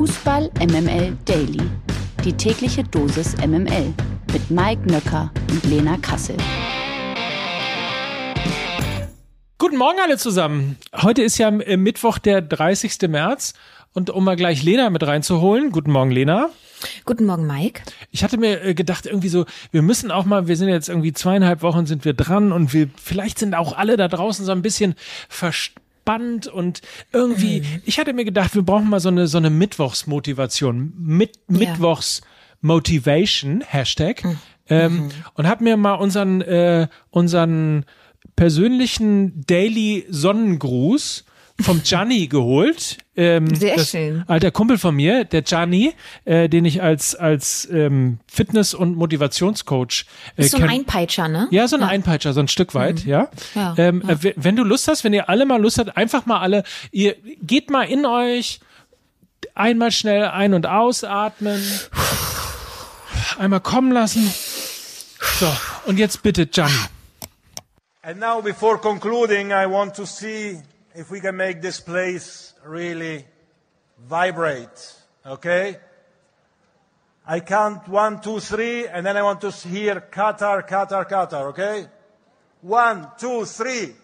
Fußball MML Daily. Die tägliche Dosis MML mit Mike Nöcker und Lena Kassel. Guten Morgen alle zusammen. Heute ist ja äh, Mittwoch, der 30. März. Und um mal gleich Lena mit reinzuholen. Guten Morgen, Lena. Guten Morgen, Mike. Ich hatte mir äh, gedacht, irgendwie so, wir müssen auch mal, wir sind jetzt irgendwie zweieinhalb Wochen sind wir dran und wir, vielleicht sind auch alle da draußen so ein bisschen verspannt und irgendwie, mhm. ich hatte mir gedacht, wir brauchen mal so eine, so eine Mittwochsmotivation. Mit, ja. Mittwochs Motivation, Hashtag. Mhm. Ähm, mhm. Und hab mir mal unseren, äh, unseren persönlichen Daily Sonnengruß vom Gianni geholt. Ähm, Sehr schön. Alter Kumpel von mir, der Gianni, äh, den ich als als ähm, Fitness- und Motivationscoach äh, ist so ein Einpeitscher, ne? Ja, so ein ja. Einpeitscher, so ein Stück weit, mhm. ja. ja, ähm, ja. Äh, wenn du Lust hast, wenn ihr alle mal Lust habt, einfach mal alle, ihr geht mal in euch, einmal schnell ein- und ausatmen, einmal kommen lassen. So, und jetzt bitte, Gianni. And now, before concluding, I want to see if we can make this place really vibrate. Okay? I count one, two, three, and then I want to hear Qatar, Qatar, Qatar. Okay? One, two, three.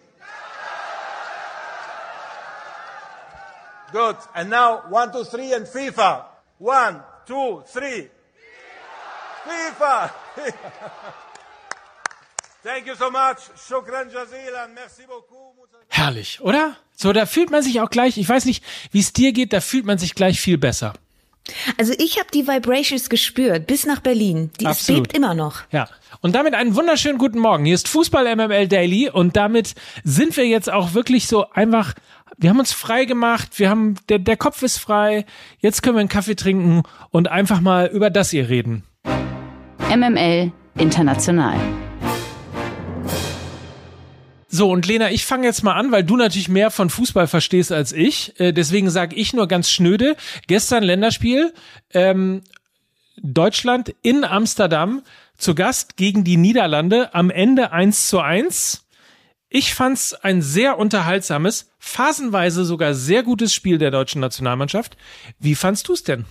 Good. And now one, two, three, and FIFA. One, two, three. FIFA. FIFA. Herrlich, oder? So, da fühlt man sich auch gleich, ich weiß nicht, wie es dir geht, da fühlt man sich gleich viel besser. Also ich habe die Vibrations gespürt bis nach Berlin. Die es bebt immer noch. Ja. Und damit einen wunderschönen guten Morgen. Hier ist Fußball MML Daily und damit sind wir jetzt auch wirklich so einfach wir haben uns frei gemacht, wir haben der der Kopf ist frei. Jetzt können wir einen Kaffee trinken und einfach mal über das hier reden. MML International. So, und Lena, ich fange jetzt mal an, weil du natürlich mehr von Fußball verstehst als ich. Äh, deswegen sage ich nur ganz schnöde, gestern Länderspiel, ähm, Deutschland in Amsterdam zu Gast gegen die Niederlande, am Ende eins zu eins. Ich fand's ein sehr unterhaltsames, phasenweise sogar sehr gutes Spiel der deutschen Nationalmannschaft. Wie fandst du's denn?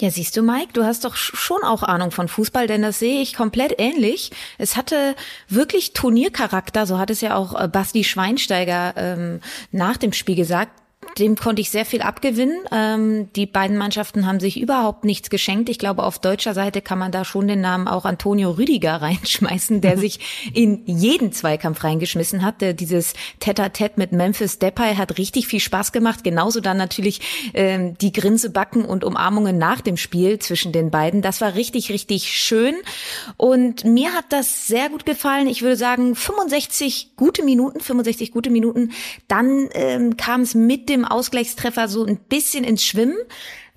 Ja, siehst du, Mike, du hast doch schon auch Ahnung von Fußball, denn das sehe ich komplett ähnlich. Es hatte wirklich Turniercharakter, so hat es ja auch äh, Basti Schweinsteiger ähm, nach dem Spiel gesagt dem konnte ich sehr viel abgewinnen. Ähm, die beiden Mannschaften haben sich überhaupt nichts geschenkt. Ich glaube, auf deutscher Seite kann man da schon den Namen auch Antonio Rüdiger reinschmeißen, der sich in jeden Zweikampf reingeschmissen hat. Der, dieses Tete-a-Tete mit Memphis Depay hat richtig viel Spaß gemacht. Genauso dann natürlich ähm, die Grinsebacken und Umarmungen nach dem Spiel zwischen den beiden. Das war richtig, richtig schön. Und mir hat das sehr gut gefallen. Ich würde sagen, 65 gute Minuten, 65 gute Minuten. Dann ähm, kam es mit dem dem Ausgleichstreffer so ein bisschen ins Schwimmen.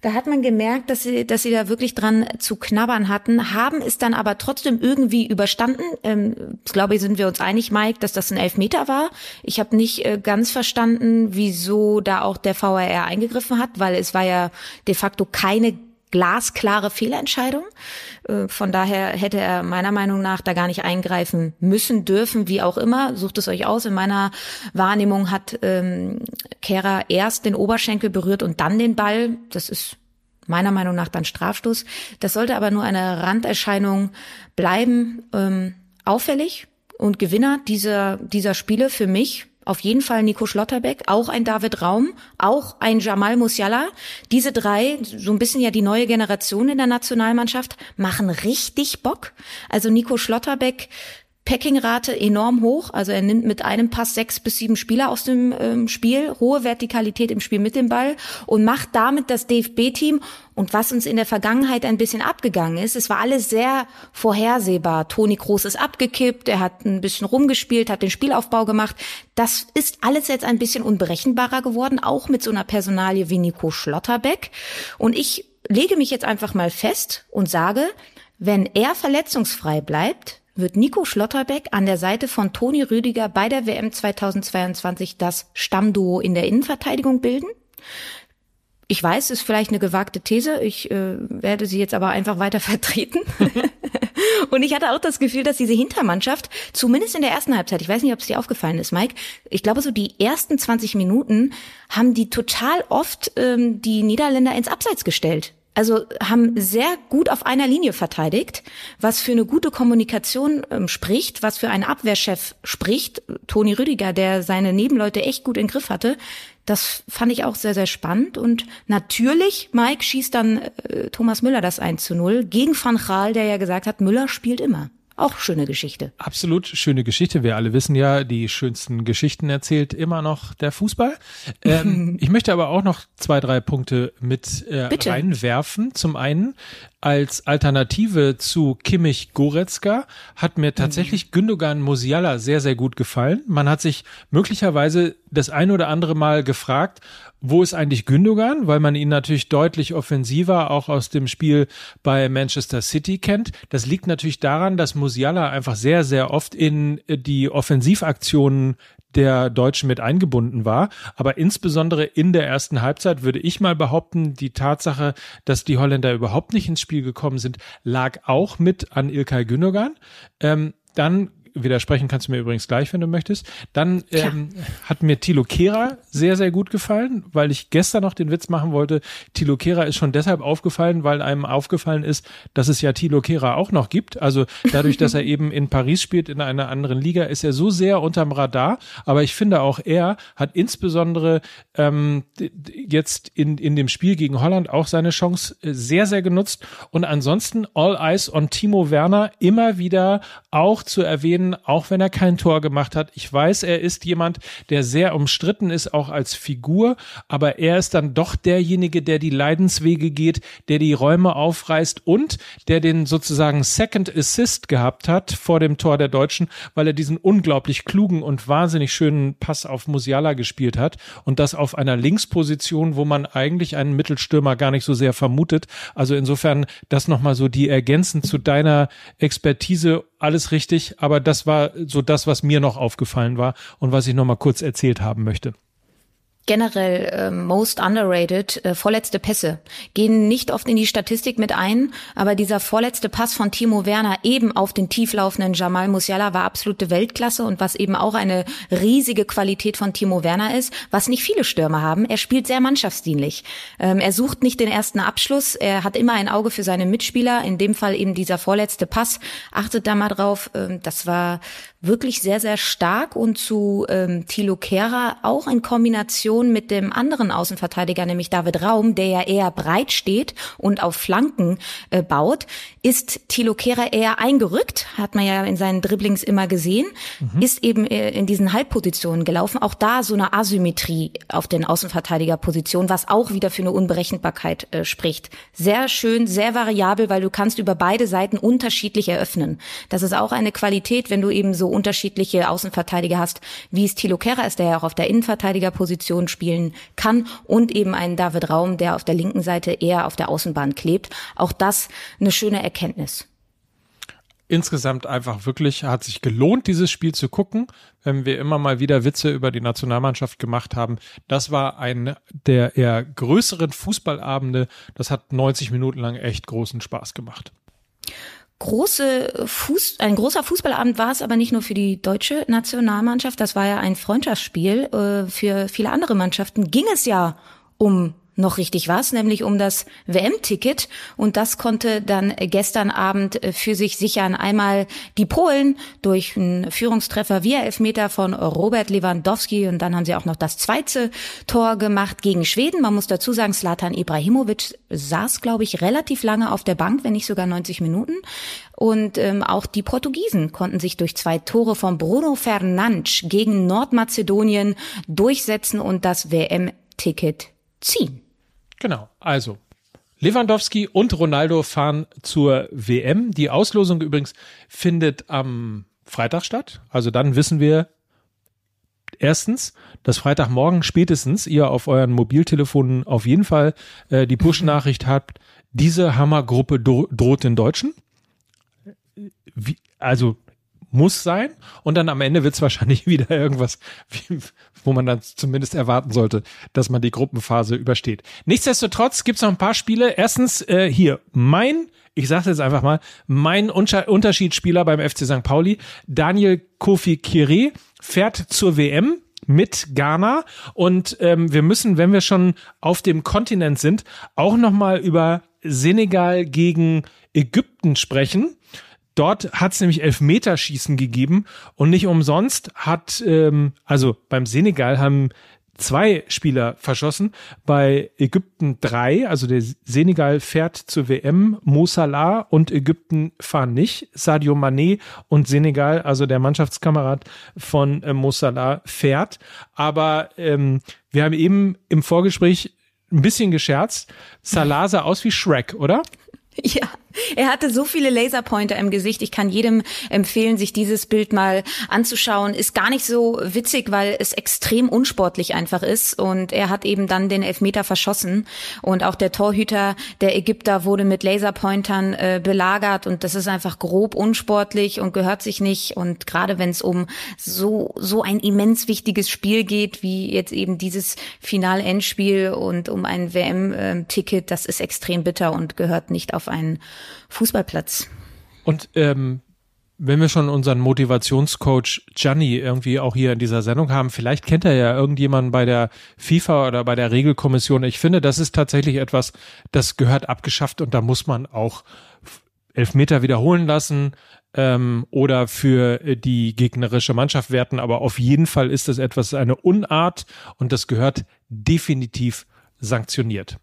Da hat man gemerkt, dass sie, dass sie da wirklich dran zu knabbern hatten, haben es dann aber trotzdem irgendwie überstanden. Ähm, glaube sind wir uns einig, Mike, dass das ein Elfmeter war. Ich habe nicht äh, ganz verstanden, wieso da auch der VAR eingegriffen hat, weil es war ja de facto keine glasklare Fehlentscheidung. Äh, von daher hätte er meiner Meinung nach da gar nicht eingreifen müssen, dürfen, wie auch immer. Sucht es euch aus. In meiner Wahrnehmung hat ähm, Kehrer erst den Oberschenkel berührt und dann den Ball. Das ist meiner Meinung nach dann Strafstoß. Das sollte aber nur eine Randerscheinung bleiben. Ähm, auffällig und Gewinner dieser, dieser Spiele für mich auf jeden Fall Nico Schlotterbeck, auch ein David Raum, auch ein Jamal Musiala. Diese drei, so ein bisschen ja die neue Generation in der Nationalmannschaft, machen richtig Bock. Also Nico Schlotterbeck Packingrate enorm hoch. Also er nimmt mit einem Pass sechs bis sieben Spieler aus dem ähm, Spiel, hohe Vertikalität im Spiel mit dem Ball und macht damit das DFB-Team. Und was uns in der Vergangenheit ein bisschen abgegangen ist, es war alles sehr vorhersehbar. Toni Kroos ist abgekippt, er hat ein bisschen rumgespielt, hat den Spielaufbau gemacht. Das ist alles jetzt ein bisschen unberechenbarer geworden, auch mit so einer Personalie wie Nico Schlotterbeck. Und ich lege mich jetzt einfach mal fest und sage, wenn er verletzungsfrei bleibt, wird Nico Schlotterbeck an der Seite von Toni Rüdiger bei der WM 2022 das Stammduo in der Innenverteidigung bilden. Ich weiß, ist vielleicht eine gewagte These. Ich äh, werde sie jetzt aber einfach weiter vertreten. Und ich hatte auch das Gefühl, dass diese Hintermannschaft, zumindest in der ersten Halbzeit, ich weiß nicht, ob es dir aufgefallen ist, Mike, ich glaube, so die ersten 20 Minuten haben die total oft ähm, die Niederländer ins Abseits gestellt. Also haben sehr gut auf einer Linie verteidigt, was für eine gute Kommunikation ähm, spricht, was für einen Abwehrchef spricht. Toni Rüdiger, der seine Nebenleute echt gut in Griff hatte. Das fand ich auch sehr, sehr spannend. Und natürlich, Mike, schießt dann äh, Thomas Müller das 1 zu 0 gegen Van Gaal, der ja gesagt hat, Müller spielt immer. Auch schöne Geschichte. Absolut schöne Geschichte. Wir alle wissen ja, die schönsten Geschichten erzählt immer noch der Fußball. Ähm, ich möchte aber auch noch zwei, drei Punkte mit äh, reinwerfen. Zum einen als Alternative zu Kimmich Goretzka hat mir tatsächlich mhm. Gündogan Musiala sehr, sehr gut gefallen. Man hat sich möglicherweise das ein oder andere Mal gefragt, wo ist eigentlich Gündogan, weil man ihn natürlich deutlich offensiver auch aus dem Spiel bei Manchester City kennt. Das liegt natürlich daran, dass Musiala einfach sehr, sehr oft in die Offensivaktionen der Deutschen mit eingebunden war. Aber insbesondere in der ersten Halbzeit würde ich mal behaupten, die Tatsache, dass die Holländer überhaupt nicht ins Spiel gekommen sind, lag auch mit an Ilkay Gündogan. Ähm, dann widersprechen kannst du mir übrigens gleich, wenn du möchtest. Dann ähm, hat mir Tilo Kehra sehr, sehr gut gefallen, weil ich gestern noch den Witz machen wollte. Tilo Kehra ist schon deshalb aufgefallen, weil einem aufgefallen ist, dass es ja Tilo Kehra auch noch gibt. Also dadurch, dass er eben in Paris spielt, in einer anderen Liga, ist er so sehr unterm Radar. Aber ich finde auch er hat insbesondere ähm, jetzt in, in dem Spiel gegen Holland auch seine Chance äh, sehr, sehr genutzt. Und ansonsten All Eyes on Timo Werner immer wieder auch zu erwähnen, reden, auch wenn er kein Tor gemacht hat. Ich weiß, er ist jemand, der sehr umstritten ist, auch als Figur, aber er ist dann doch derjenige, der die Leidenswege geht, der die Räume aufreißt und der den sozusagen Second Assist gehabt hat vor dem Tor der Deutschen, weil er diesen unglaublich klugen und wahnsinnig schönen Pass auf Musiala gespielt hat und das auf einer Linksposition, wo man eigentlich einen Mittelstürmer gar nicht so sehr vermutet. Also insofern das nochmal so die ergänzend zu deiner Expertise alles richtig, aber das war so das, was mir noch aufgefallen war und was ich noch mal kurz erzählt haben möchte generell äh, most underrated, äh, vorletzte Pässe, gehen nicht oft in die Statistik mit ein, aber dieser vorletzte Pass von Timo Werner eben auf den tieflaufenden Jamal Musiala war absolute Weltklasse und was eben auch eine riesige Qualität von Timo Werner ist, was nicht viele Stürmer haben. Er spielt sehr mannschaftsdienlich. Ähm, er sucht nicht den ersten Abschluss, er hat immer ein Auge für seine Mitspieler, in dem Fall eben dieser vorletzte Pass. Achtet da mal drauf, ähm, das war wirklich sehr, sehr stark und zu ähm, Thilo Kehrer auch in Kombination mit dem anderen Außenverteidiger, nämlich David Raum, der ja eher breit steht und auf Flanken äh, baut, ist Thilo Kehrer eher eingerückt, hat man ja in seinen Dribblings immer gesehen, mhm. ist eben äh, in diesen Halbpositionen gelaufen. Auch da so eine Asymmetrie auf den Außenverteidigerpositionen, was auch wieder für eine Unberechenbarkeit äh, spricht. Sehr schön, sehr variabel, weil du kannst über beide Seiten unterschiedlich eröffnen. Das ist auch eine Qualität, wenn du eben so unterschiedliche Außenverteidiger hast, wie es Thilo Kehrer ist, der ja auch auf der Innenverteidigerposition spielen kann und eben einen David Raum, der auf der linken Seite eher auf der Außenbahn klebt. Auch das eine schöne Erkenntnis insgesamt einfach wirklich hat sich gelohnt, dieses Spiel zu gucken, wenn wir immer mal wieder Witze über die Nationalmannschaft gemacht haben. Das war ein der eher größeren Fußballabende. Das hat 90 Minuten lang echt großen Spaß gemacht große Fuß, ein großer Fußballabend war es aber nicht nur für die deutsche Nationalmannschaft, das war ja ein Freundschaftsspiel. Äh, für viele andere Mannschaften ging es ja um noch richtig was, nämlich um das WM-Ticket. Und das konnte dann gestern Abend für sich sichern. Einmal die Polen durch einen Führungstreffer via Elfmeter von Robert Lewandowski. Und dann haben sie auch noch das zweite Tor gemacht gegen Schweden. Man muss dazu sagen, Slatan Ibrahimovic saß, glaube ich, relativ lange auf der Bank, wenn nicht sogar 90 Minuten. Und ähm, auch die Portugiesen konnten sich durch zwei Tore von Bruno Fernandes gegen Nordmazedonien durchsetzen und das WM-Ticket ziehen. Genau, also Lewandowski und Ronaldo fahren zur WM. Die Auslosung übrigens findet am Freitag statt. Also dann wissen wir erstens, dass Freitagmorgen spätestens ihr auf euren Mobiltelefonen auf jeden Fall äh, die Push-Nachricht habt, diese Hammergruppe droht den Deutschen. Wie, also muss sein. Und dann am Ende wird es wahrscheinlich wieder irgendwas, wo man dann zumindest erwarten sollte, dass man die Gruppenphase übersteht. Nichtsdestotrotz gibt es noch ein paar Spiele. Erstens äh, hier mein ich sage jetzt einfach mal, mein Unterschiedsspieler beim FC St. Pauli, Daniel Kofi Kire, fährt zur WM mit Ghana und ähm, wir müssen, wenn wir schon auf dem Kontinent sind, auch noch mal über Senegal gegen Ägypten sprechen. Dort hat es nämlich Elfmeterschießen gegeben und nicht umsonst hat, ähm, also beim Senegal haben zwei Spieler verschossen, bei Ägypten drei, also der Senegal fährt zur WM, Mo Salah und Ägypten fahren nicht, Sadio Mané und Senegal, also der Mannschaftskamerad von äh, Mo Salah fährt, aber ähm, wir haben eben im Vorgespräch ein bisschen gescherzt, Salah sah aus wie Shrek, oder? Ja, er hatte so viele Laserpointer im Gesicht. Ich kann jedem empfehlen, sich dieses Bild mal anzuschauen. Ist gar nicht so witzig, weil es extrem unsportlich einfach ist. Und er hat eben dann den Elfmeter verschossen. Und auch der Torhüter der Ägypter wurde mit Laserpointern äh, belagert. Und das ist einfach grob unsportlich und gehört sich nicht. Und gerade wenn es um so, so ein immens wichtiges Spiel geht, wie jetzt eben dieses Final-Endspiel und um ein WM-Ticket, das ist extrem bitter und gehört nicht auf einen Fußballplatz. Und ähm, wenn wir schon unseren Motivationscoach Gianni irgendwie auch hier in dieser Sendung haben, vielleicht kennt er ja irgendjemanden bei der FIFA oder bei der Regelkommission. Ich finde, das ist tatsächlich etwas, das gehört abgeschafft und da muss man auch Elfmeter wiederholen lassen ähm, oder für die gegnerische Mannschaft werten. Aber auf jeden Fall ist das etwas, eine Unart und das gehört definitiv sanktioniert.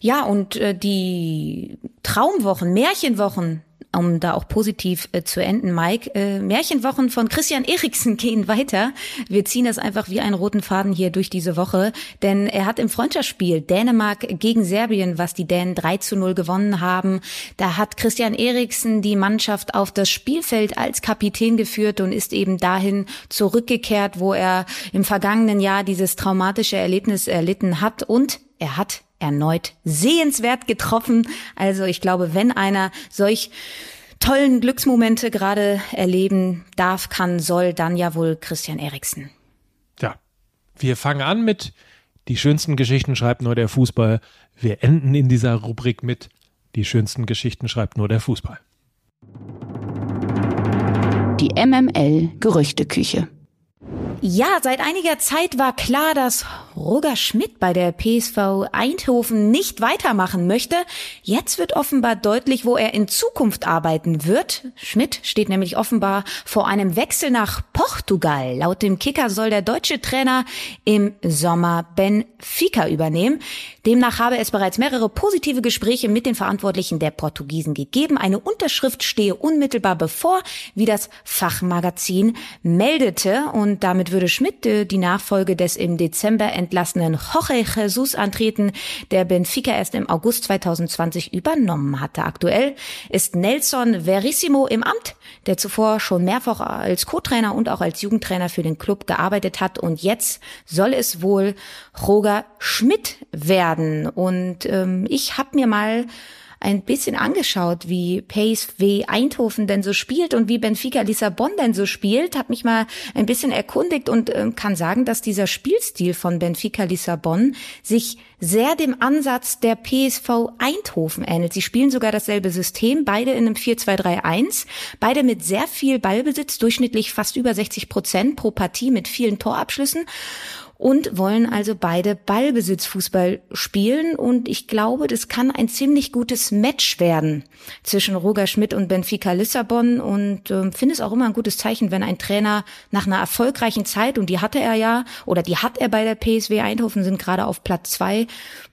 Ja, und äh, die Traumwochen, Märchenwochen, um da auch positiv äh, zu enden, Mike. Äh, Märchenwochen von Christian Eriksen gehen weiter. Wir ziehen das einfach wie einen roten Faden hier durch diese Woche, denn er hat im Freundschaftsspiel Dänemark gegen Serbien, was die Dänen 3 zu 0 gewonnen haben, da hat Christian Eriksen die Mannschaft auf das Spielfeld als Kapitän geführt und ist eben dahin zurückgekehrt, wo er im vergangenen Jahr dieses traumatische Erlebnis erlitten hat und er hat erneut sehenswert getroffen. Also ich glaube, wenn einer solch tollen Glücksmomente gerade erleben darf, kann, soll, dann ja wohl Christian Eriksen. Ja, wir fangen an mit die schönsten Geschichten schreibt nur der Fußball. Wir enden in dieser Rubrik mit die schönsten Geschichten schreibt nur der Fußball. Die MML Gerüchteküche. Ja, seit einiger Zeit war klar, dass Roger Schmidt bei der PSV Eindhoven nicht weitermachen möchte. Jetzt wird offenbar deutlich, wo er in Zukunft arbeiten wird. Schmidt steht nämlich offenbar vor einem Wechsel nach Portugal. Laut dem Kicker soll der deutsche Trainer im Sommer Benfica übernehmen. Demnach habe es bereits mehrere positive Gespräche mit den Verantwortlichen der Portugiesen gegeben. Eine Unterschrift stehe unmittelbar bevor, wie das Fachmagazin meldete. Und damit würde Schmidt äh, die Nachfolge des im Dezember entlassenen Jorge Jesus antreten, der Benfica erst im August 2020 übernommen hatte. Aktuell ist Nelson Verissimo im Amt, der zuvor schon mehrfach als Co-Trainer und auch als Jugendtrainer für den Club gearbeitet hat. Und jetzt soll es wohl Roger Schmidt werden. Und ähm, ich habe mir mal ein bisschen angeschaut, wie PSV Eindhoven denn so spielt und wie Benfica Lissabon denn so spielt, habe mich mal ein bisschen erkundigt und äh, kann sagen, dass dieser Spielstil von Benfica Lissabon sich sehr dem Ansatz der PSV Eindhoven ähnelt. Sie spielen sogar dasselbe System, beide in einem 4-2-3-1, beide mit sehr viel Ballbesitz, durchschnittlich fast über 60 Prozent pro Partie mit vielen Torabschlüssen und wollen also beide Ballbesitzfußball spielen. Und ich glaube, das kann ein ziemlich gutes Match werden zwischen Roger Schmidt und Benfica Lissabon. Und äh, finde es auch immer ein gutes Zeichen, wenn ein Trainer nach einer erfolgreichen Zeit, und die hatte er ja, oder die hat er bei der PSW Eindhoven, sind gerade auf Platz zwei,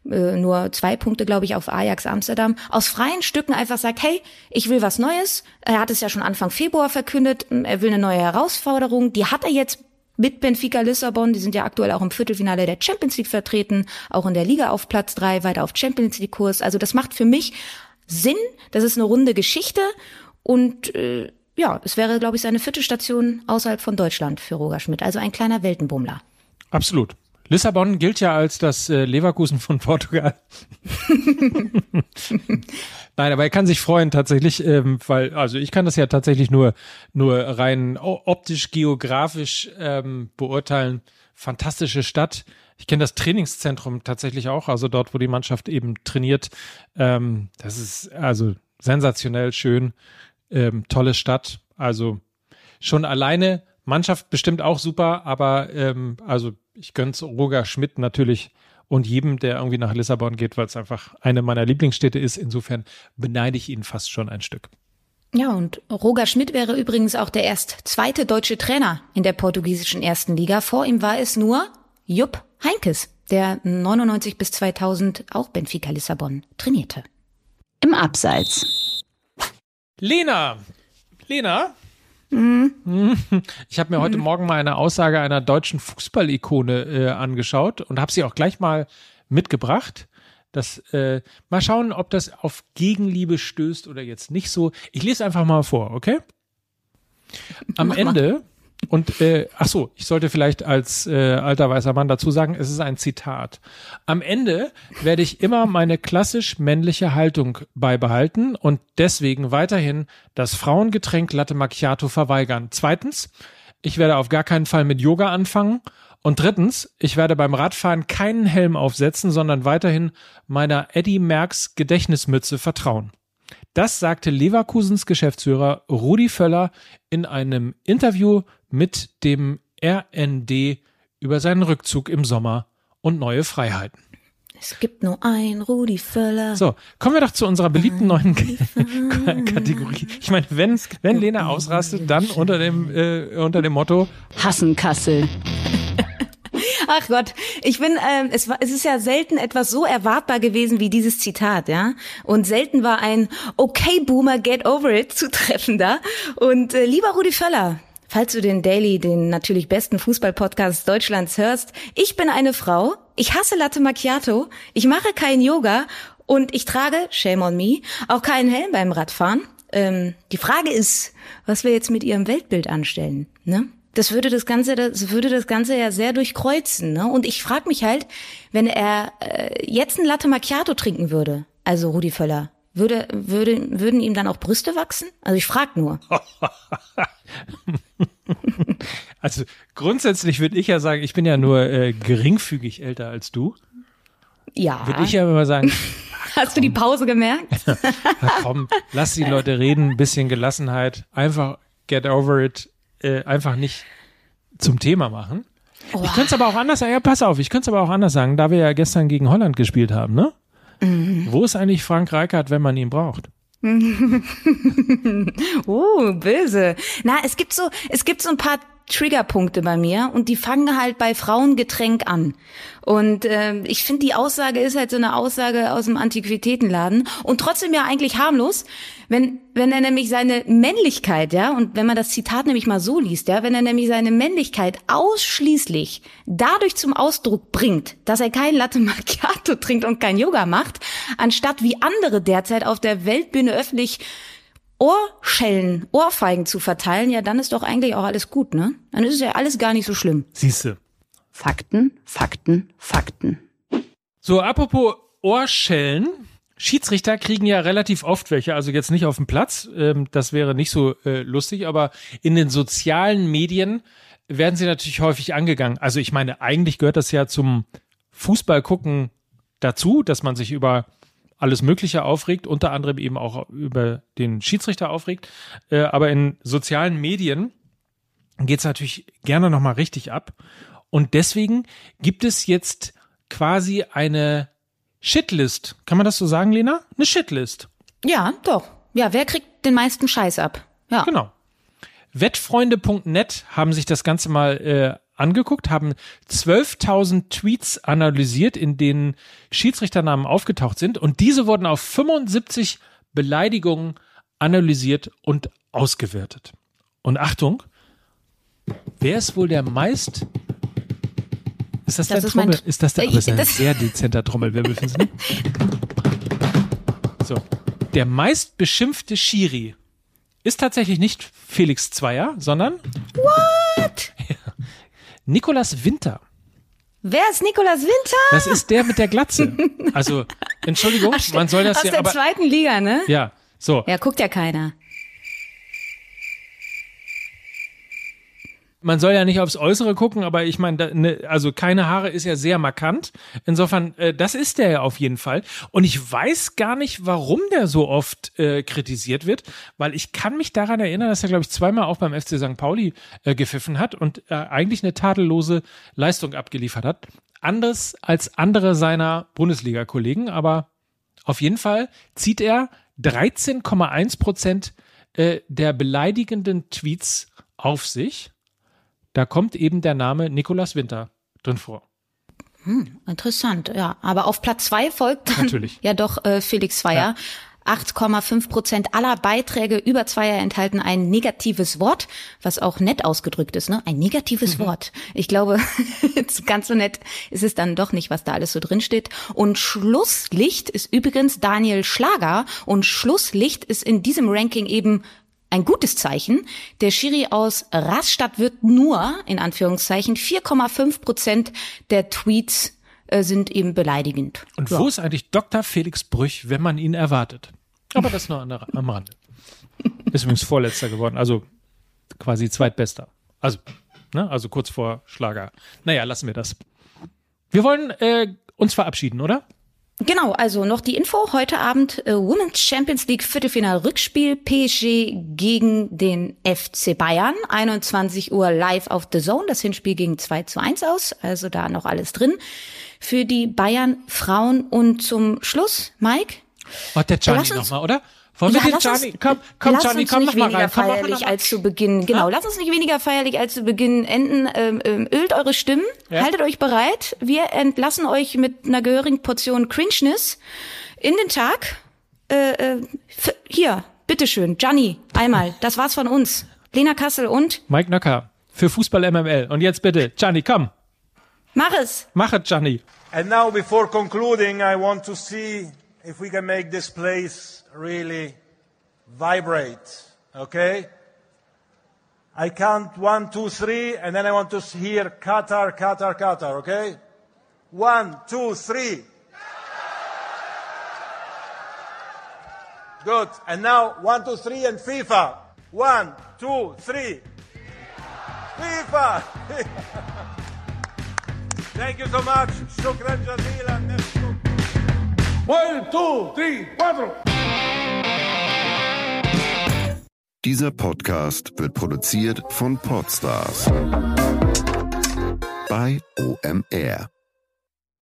äh, nur zwei Punkte, glaube ich, auf Ajax Amsterdam, aus freien Stücken einfach sagt, hey, ich will was Neues. Er hat es ja schon Anfang Februar verkündet, er will eine neue Herausforderung. Die hat er jetzt mit Benfica Lissabon. Die sind ja aktuell auch im Viertelfinale der Champions League vertreten, auch in der Liga auf Platz drei, weiter auf Champions League Kurs. Also das macht für mich Sinn. Das ist eine runde Geschichte und äh, ja, es wäre, glaube ich, seine vierte Station außerhalb von Deutschland für Roger Schmidt. Also ein kleiner Weltenbummler. Absolut. Lissabon gilt ja als das äh, Leverkusen von Portugal. Nein, aber er kann sich freuen tatsächlich, ähm, weil also ich kann das ja tatsächlich nur nur rein optisch geografisch ähm, beurteilen. Fantastische Stadt. Ich kenne das Trainingszentrum tatsächlich auch, also dort, wo die Mannschaft eben trainiert. Ähm, das ist also sensationell schön, ähm, tolle Stadt. Also schon alleine Mannschaft bestimmt auch super, aber ähm, also ich gönn's Roger Schmidt natürlich und jedem, der irgendwie nach Lissabon geht, weil es einfach eine meiner Lieblingsstädte ist. Insofern beneide ich ihn fast schon ein Stück. Ja, und Roger Schmidt wäre übrigens auch der erst zweite deutsche Trainer in der portugiesischen ersten Liga. Vor ihm war es nur Jupp Heinkes, der 99 bis 2000 auch Benfica Lissabon trainierte. Im Abseits. Lena, Lena, ich habe mir heute mhm. Morgen mal eine Aussage einer deutschen Fußballikone äh, angeschaut und habe sie auch gleich mal mitgebracht. Das, äh, mal schauen, ob das auf Gegenliebe stößt oder jetzt nicht so. Ich lese einfach mal vor, okay? Am Mach Ende mal. Und äh, ach so, ich sollte vielleicht als äh, alter weißer Mann dazu sagen, es ist ein Zitat. Am Ende werde ich immer meine klassisch männliche Haltung beibehalten und deswegen weiterhin das Frauengetränk Latte Macchiato verweigern. Zweitens, ich werde auf gar keinen Fall mit Yoga anfangen. Und drittens, ich werde beim Radfahren keinen Helm aufsetzen, sondern weiterhin meiner Eddie Merckx Gedächtnismütze vertrauen. Das sagte Leverkusens Geschäftsführer Rudi Völler in einem Interview mit dem RND über seinen Rückzug im Sommer und neue Freiheiten. Es gibt nur ein Rudi Völler. So, kommen wir doch zu unserer beliebten neuen Kategorie. Ich meine, wenn, wenn Lena ausrastet, dann unter dem, äh, unter dem Motto Hassenkassel. Ach Gott, ich bin, ähm, es, war, es ist ja selten etwas so erwartbar gewesen wie dieses Zitat, ja. Und selten war ein Okay Boomer, get over it zutreffender. Und äh, lieber Rudi Völler, falls du den Daily, den natürlich besten Fußballpodcast Deutschlands hörst, ich bin eine Frau, ich hasse Latte Macchiato, ich mache kein Yoga und ich trage, shame on me, auch keinen Helm beim Radfahren. Ähm, die Frage ist, was wir jetzt mit ihrem Weltbild anstellen, ne? Das würde das Ganze, das würde das Ganze ja sehr durchkreuzen. Ne? Und ich frage mich halt, wenn er äh, jetzt ein Latte Macchiato trinken würde, also Rudi Völler, würde, würde, würden ihm dann auch Brüste wachsen? Also ich frage nur. also grundsätzlich würde ich ja sagen, ich bin ja nur äh, geringfügig älter als du. Ja. Würde ich ja immer sagen. Hast du die Pause gemerkt? komm, lass die Leute reden, ein bisschen Gelassenheit, einfach get over it, äh, einfach nicht zum Thema machen. Oh. Ich könnte es aber auch anders sagen. Ja, pass auf, ich könnte es aber auch anders sagen, da wir ja gestern gegen Holland gespielt haben, ne? Mhm. Wo ist eigentlich Frank Reichardt, wenn man ihn braucht? oh, böse. Na, es gibt so, es gibt so ein paar Triggerpunkte bei mir und die fangen halt bei Frauengetränk an. Und äh, ich finde, die Aussage ist halt so eine Aussage aus dem Antiquitätenladen und trotzdem ja eigentlich harmlos, wenn wenn er nämlich seine Männlichkeit, ja, und wenn man das Zitat nämlich mal so liest, ja, wenn er nämlich seine Männlichkeit ausschließlich dadurch zum Ausdruck bringt, dass er kein Latte Macchiato trinkt und kein Yoga macht, anstatt wie andere derzeit auf der Weltbühne öffentlich Ohrschellen, Ohrfeigen zu verteilen, ja, dann ist doch eigentlich auch alles gut, ne? Dann ist ja alles gar nicht so schlimm. Siehste. Fakten, Fakten, Fakten. So, apropos Ohrschellen. Schiedsrichter kriegen ja relativ oft welche, also jetzt nicht auf dem Platz, ähm, das wäre nicht so äh, lustig, aber in den sozialen Medien werden sie natürlich häufig angegangen. Also ich meine, eigentlich gehört das ja zum Fußball gucken dazu, dass man sich über alles Mögliche aufregt, unter anderem eben auch über den Schiedsrichter aufregt. Äh, aber in sozialen Medien geht es natürlich gerne nochmal richtig ab. Und deswegen gibt es jetzt quasi eine Shitlist. Kann man das so sagen, Lena? Eine Shitlist. Ja, doch. Ja, wer kriegt den meisten Scheiß ab? Ja. Genau. Wettfreunde.net haben sich das Ganze mal äh, angeguckt, haben 12.000 Tweets analysiert, in denen Schiedsrichternamen aufgetaucht sind und diese wurden auf 75 Beleidigungen analysiert und ausgewertet. Und Achtung, wer ist wohl der meist ist das, das dein Trommel? Ist das der? Aber ist ein sehr dezenter Trommelwirbel, findest du? So. Der meist beschimpfte Schiri ist tatsächlich nicht Felix Zweier, sondern What? Nikolas Winter. Wer ist Nikolas Winter? Das ist der mit der Glatze. Also, Entschuldigung, Ach, man soll das Aus ja, der aber, zweiten Liga, ne? ja, so. Ja, guckt ja keiner. Man soll ja nicht aufs Äußere gucken, aber ich meine, ne, also keine Haare ist ja sehr markant. Insofern, äh, das ist der ja auf jeden Fall. Und ich weiß gar nicht, warum der so oft äh, kritisiert wird, weil ich kann mich daran erinnern, dass er, glaube ich, zweimal auch beim FC St. Pauli äh, gepfiffen hat und äh, eigentlich eine tadellose Leistung abgeliefert hat. Anders als andere seiner Bundesliga-Kollegen, aber auf jeden Fall zieht er 13,1 Prozent äh, der beleidigenden Tweets auf sich. Da kommt eben der Name Nikolas Winter drin vor. Interessant, ja. Aber auf Platz zwei folgt dann Natürlich. ja doch äh, Felix Zweier. 8,5 Prozent aller Beiträge über Zweier enthalten ein negatives Wort, was auch nett ausgedrückt ist, ne? Ein negatives Wort. Ich glaube, ganz so nett ist es dann doch nicht, was da alles so drin steht. Und Schlusslicht ist übrigens Daniel Schlager und Schlusslicht ist in diesem Ranking eben ein gutes Zeichen. Der Schiri aus Rastatt wird nur, in Anführungszeichen, 4,5 Prozent der Tweets äh, sind eben beleidigend. Und Ja. wo ist eigentlich Dr. Felix Brüch, wenn man ihn erwartet? Aber das nur der, am Rande. Ist übrigens Vorletzter geworden, also quasi Zweitbester. Also, ne, also kurz vor Schlager. Naja, lassen wir das. Wir wollen äh, uns verabschieden, oder? Genau, also noch die Info. Heute Abend äh, Women's Champions League Viertelfinal Rückspiel PSG gegen den FC Bayern. 21 Uhr live auf The Zone. Das Hinspiel ging 2 zu 1 aus. Also da noch alles drin. Für die Bayern Frauen. Und zum Schluss, Mike. Oh, der Gianni nochmal, oder? Wollen wir den lass uns- Gianni? Komm, komm, lass Gianni, uns komm nicht noch mal weniger rein. Feierlich als zu Beginn. Genau, lass uns nicht weniger feierlich als zu Beginn enden. Ähm, ähm, ölt eure Stimmen, Ja. haltet euch bereit. Wir entlassen euch mit einer gehörigen Portion Cringeness in den Tag. Äh, äh, hier, bitteschön, Gianni, einmal. Das war's von uns. Lena Kassel und Mike Nöcker für Fußball MML. Und jetzt bitte, Gianni, komm, mach es. mach es, Gianni. And now, before concluding, I want to see if we can make this place really vibrate, okay? I count one, two, three, and then I want to hear Qatar, Qatar, Qatar, okay? One, two, three. Good. And now one, two, three, and FIFA. One, two, three. FIFA! FIFA. Thank you so much. Shukran. One, two, three, cuatro. Dieser Podcast wird produziert von Podstars bei OMR.